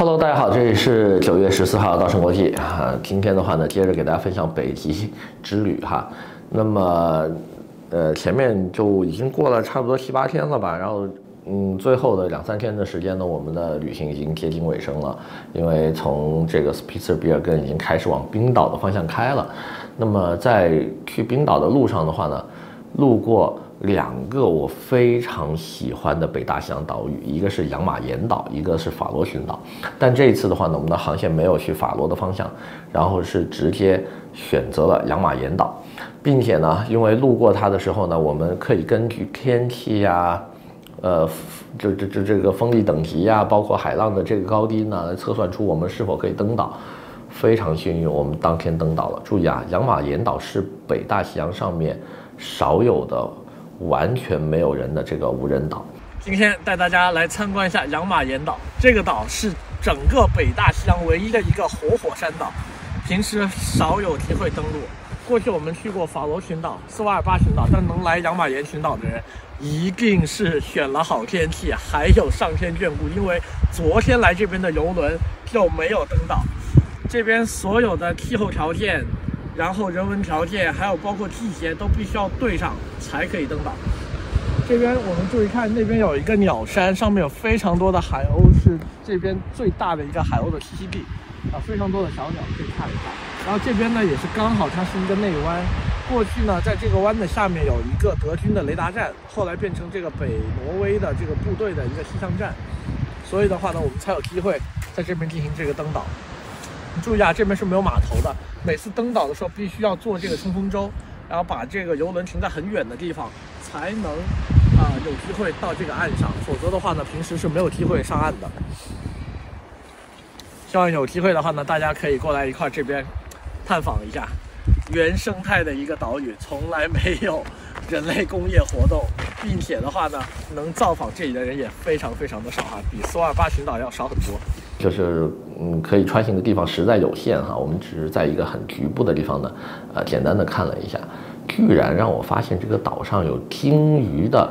Hello，大家好，这里是九月十四号稻盛国际啊。今天的话呢，接着给大家分享北极之旅哈。那么，呃，前面就已经过了差不多七八天了吧，然后。嗯，最后的两三天的时间呢，我们的旅行已经接近尾声了，因为从这个斯皮茨比尔根已经开始往冰岛的方向开了。那么在去冰岛的路上的话呢，路过两个我非常喜欢的北大西洋岛屿，一个是养马岩岛，一个是法罗群岛。但这一次的话呢，我们的航线没有去法罗的方向，然后是直接选择了养马岩岛，并且呢，因为路过它的时候呢，我们可以根据天气呀、呃，这这这这个风力等级呀、包括海浪的这个高低呢，来测算出我们是否可以登岛。非常幸运，我们当天登岛了。注意啊，养马岩岛是北大西洋上面少有的完全没有人的这个无人岛。今天带大家来参观一下养马岩岛。这个岛是整个北大西洋唯一的一个活火山岛，平时少有机会登陆。过去我们去过法罗群岛、斯瓦尔巴群岛，但能来养马岩群岛的人，一定是选了好天气，还有上天眷顾。因为昨天来这边的游轮就没有登岛。这边所有的气候条件，然后人文条件，还有包括季节，都必须要对上才可以登岛。这边我们注意看，那边有一个鸟山，上面有非常多的海鸥，是这边最大的一个海鸥的栖息地。啊，非常多的小鸟可以看一下。然后这边呢，也是刚好它是一个内湾。过去呢，在这个湾的下面有一个德军的雷达站，后来变成这个北挪威的这个部队的一个气象站。所以的话呢，我们才有机会在这边进行这个登岛。注意啊，这边是没有码头的。每次登岛的时候，必须要坐这个冲锋舟，然后把这个游轮停在很远的地方，才能啊、有机会到这个岸上。否则的话呢，平时是没有机会上岸的。希望有机会的话呢，大家可以过来一块这边探访一下原生态的一个岛屿，从来没有人类工业活动，并且的话呢，能造访这里的人也非常非常的少哈，比斯瓦尔巴群岛要少很多。就是嗯，可以穿行的地方实在有限哈，我们只是在一个很局部的地方呢，呃，简单的看了一下，居然让我发现这个岛上有鲸鱼的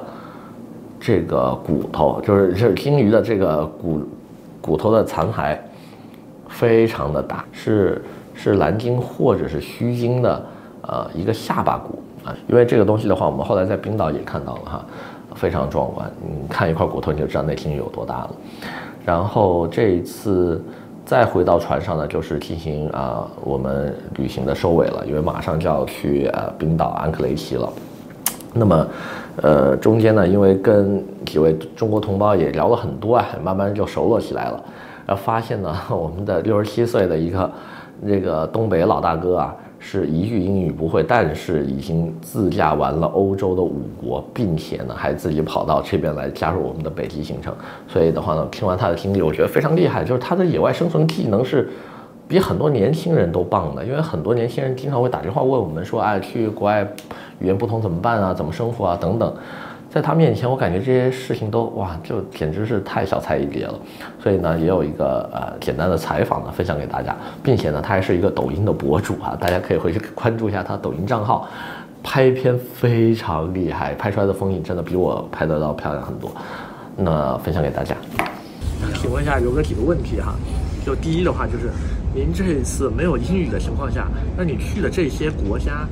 这个骨头，就是是鲸鱼的这个骨骨头的残骸。非常的大，是是蓝鲸或者是须鲸的，呃，一个下巴骨啊。因为这个东西的话，我们后来在冰岛也看到了哈，非常壮观。你看一块骨头，你就知道那鲸鱼有多大了。然后这一次再回到船上呢，就是进行啊、我们旅行的收尾了，因为马上就要去呃冰岛安克雷奇了。那么，呃，中间呢，因为跟几位中国同胞也聊了很多啊，慢慢就熟络起来了。然后发现呢，我们的六十七岁的一个这个东北老大哥啊，是一句英语不会，但是已经自驾完了欧洲的五国，并且呢还自己跑到这边来加入我们的北极行程。所以的话呢，听完他的经历，我觉得非常厉害，就是他的野外生存技能是比很多年轻人都棒的。因为很多年轻人经常会打电话问我们说，哎，去国外语言不通怎么办啊？怎么生活啊？等等。在他面前，我感觉这些事情都哇，就简直是太小菜一碟了。所以呢，也有一个呃简单的采访呢，分享给大家，并且呢，他还是一个抖音的博主啊，大家可以回去关注一下他抖音账号，拍片非常厉害，拍出来的风景真的比我拍得到漂亮很多。那分享给大家。请问一下，有个几个问题哈，就第一的话就是，您这一次没有英语的情况下，那你去的这些国家？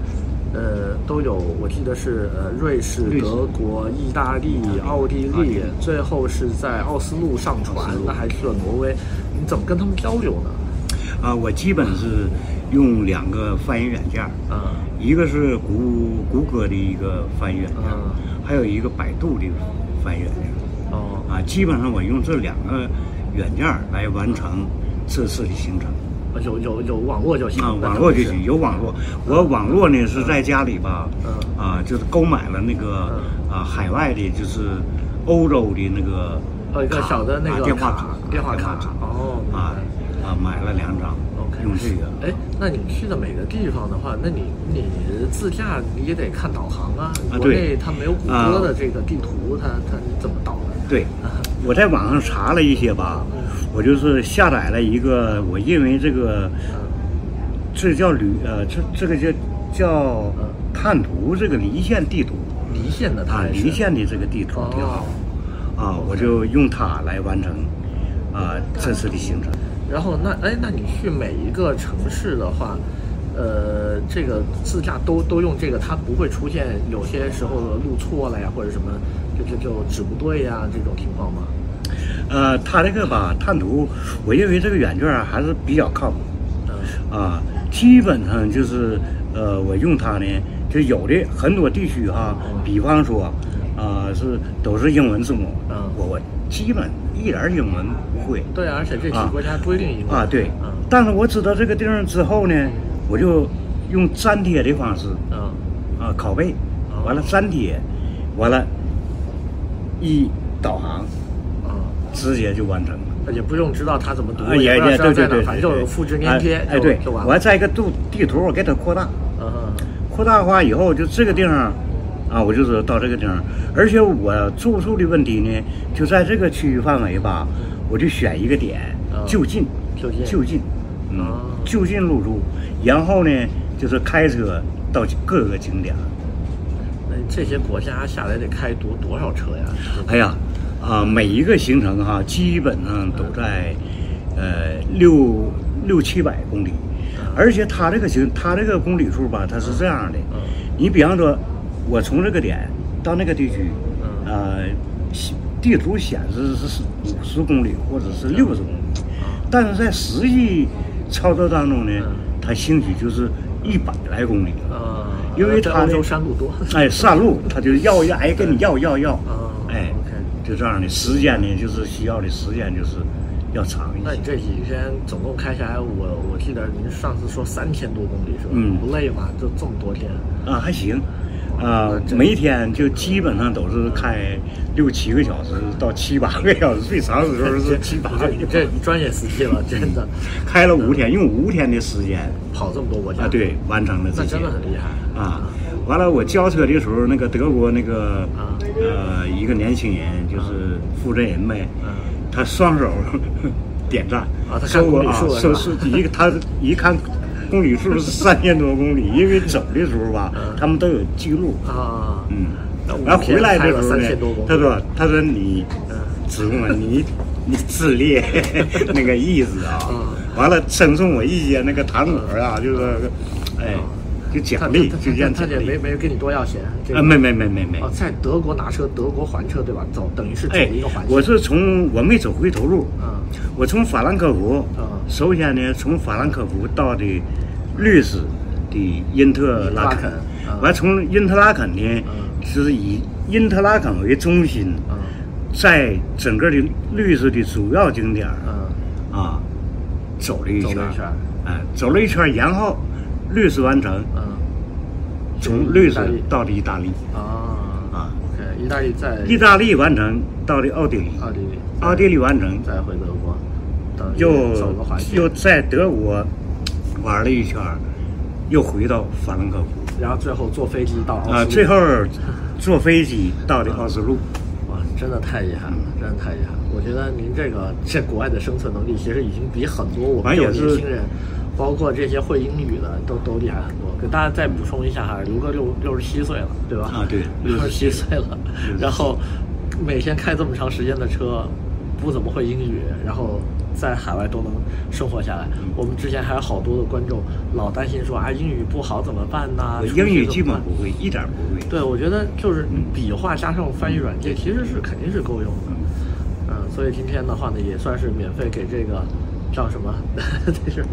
呃，都有，我记得是呃，瑞士、德国、意大利、奥地利，最后是在奥斯陆上船，那还去了挪威，你怎么跟他们交流呢？啊，我基本是用两个翻译软件，啊，一个是谷谷歌的一个翻译软件，啊，还有一个百度的翻译软件，哦，啊，基本上我用这两个软件来完成这次的行程。有有有网络就行啊，网络就行，有网络。我网络呢是在家里吧，啊，就是购买了那个啊海外的，就是欧洲的那个呃一个小的那个电话卡，电话卡哦啊啊买了两张用这个。哎，那你去的每个地方的话，那你你自驾你也得看导航啊。国内它没有谷歌的这个地图，它它怎么导呢？对，我在网上查了一些吧。我就是下载了一个，我认为这个，这叫旅呃，这这个叫叫探图这个离线地图，离线的它离线的这个地图挺好，啊，我就用它来完成，啊这次的行程。然后那哎，那你去每一个城市的话，呃，这个自驾都都用这个，它不会出现有些时候路错了呀，或者什么就就就指不对呀这种情况吗？呃，它这个吧，探图，我认为这个软件还是比较靠谱。嗯。啊，基本上就是呃，我用它呢，就有的很多地区哈，嗯、比方说啊，是都是英文字母。嗯。我我基本一点英文不会。对，而且这些国家规定英文。啊，对。嗯。但是我知道这个地方之后呢，我就用粘贴的方式。嗯。啊，拷贝，完了粘贴，完了，一导航。直接就完成了，也不用知道它怎么读，也也对对对，反正就复制粘贴，哎对，我还在一个地地图，我给它扩大，嗯，扩大化以后就这个地方，啊，我就是到这个地方，而且我住宿的问题呢，就在这个区域范围吧，我就选一个点，就近，就近，就近，嗯，就近入住，然后呢，就是开车到各个景点。那这些国家下来得开多多少车呀？哎呀。啊，每一个行程哈，基本上都在，呃，六六七百公里，而且它这个行，它这个公里数吧，它是这样的，你比方说，我从这个点到那个地区，呃，地图显示是五十公里或者是六十公里，但是在实际操作当中呢，它兴许就是一百来公里，因为它的山路多，哎，山路它就要要哎跟你要要要，哎。就这样的时间呢，就是需要的时间就是要长一些。那你这几天总共开下来，我我记得您上次说三千多公里是吧？嗯，不累吗？就这么多天？啊，还行，啊，每天就基本上都是开六七个小时到七八个小时，最长的时候是 七八个小时。这专业司机了，真的。开了五天，用五天的时间跑这么多国家。啊，对，完成了这些。那真的很厉害啊！完了，我交车的时候，那个德国那个呃一个年轻人，就是负责人呗，他双手点赞，说我啊，说是一个他一看公里数是 三千多公里，因为走的时候吧，他们都有记录。啊，嗯，然后回来的时候呢，他说他说你，子贡啊，你你自恋 那个意思啊，完了赠送我一些那个糖果啊，就是哎。就奖励，就这样，他也没没给你多要钱啊，没没没没没。哦，在德国拿车，德国还车对吧？走，等于是走一个环线。我是从我没走回头路，嗯，我从法兰克福，嗯，首先呢，从法兰克福到的瑞士的因特拉肯，完从因特拉肯呢，是以因特拉肯为中心，嗯，在整个的瑞士的主要景点，嗯，啊，走了一圈，哎，走了一圈，然后。律师完成，嗯，从律师到的意大利，啊啊，OK，意大利在。意大利完成到的奥地利，奥地利，奥地利完成。再回德国，又又在德国玩了一圈，又回到法兰克福，然后最后坐飞机到啊，最后坐飞机到的奥斯陆，哇，真的太遗憾了，真的太遗憾了。我觉得您这个在国外的生存能力，其实已经比很多我们有年轻人。包括这些会英语的都都厉害很多，给大家再补充一下哈，刘哥六六十七岁了，对吧？啊，对，六十七岁了，然后每天开这么长时间的车，不怎么会英语，然后在海外都能生活下来。嗯、我们之前还有好多的观众老担心说啊，英语不好怎么办呢？英语基本不会，一点不会。对，我觉得就是笔画加上翻译软件，其实是肯定是够用的。嗯，所以今天的话呢，也算是免费给这个叫什么？这是。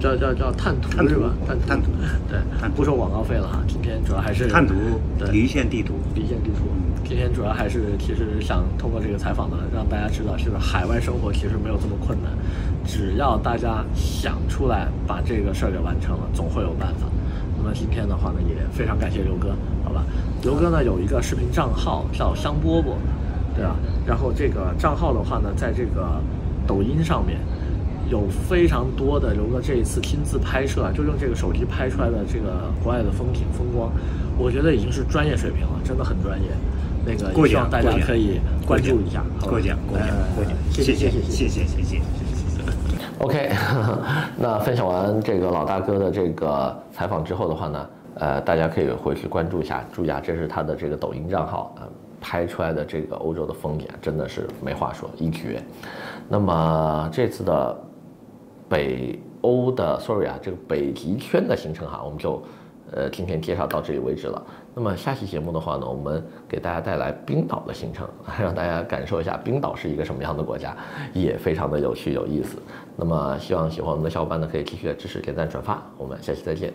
叫叫叫探图是吧？探探图，对，不收广告费了哈。今天主要还是探图，离线地图，离线地图。今天主要还是其实想通过这个采访呢，让大家知道，是海外生活其实没有这么困难，只要大家想出来把这个事儿给完成了，总会有办法。那么今天的话呢，也非常感谢刘哥，好吧？刘哥呢有一个视频账号叫香饽饽，对吧？然后这个账号的话呢，在这个抖音上面。有非常多的刘哥这一次亲自拍摄，就用这个手机拍出来的这个国外的风景风光，我觉得已经是专业水平了，真的很专业。那个希望大家可以关注一下。过奖过奖过奖，谢谢谢谢谢谢谢谢谢谢。OK，那分享完这个老大哥的这个采访之后的话呢，呃，大家可以回去关注一下，注意啊，这是他的这个抖音账号啊。拍出来的这个欧洲的风景啊，真的是没话说，一绝。那么这次的北欧的，sorry 啊，这个北极圈的行程哈，我们就呃今天介绍到这里为止了。那么下期节目的话呢，我们给大家带来冰岛的行程，让大家感受一下冰岛是一个什么样的国家，也非常的有趣有意思。那么希望喜欢我们的小伙伴呢，可以继续的支持、点赞、转发。我们下期再见。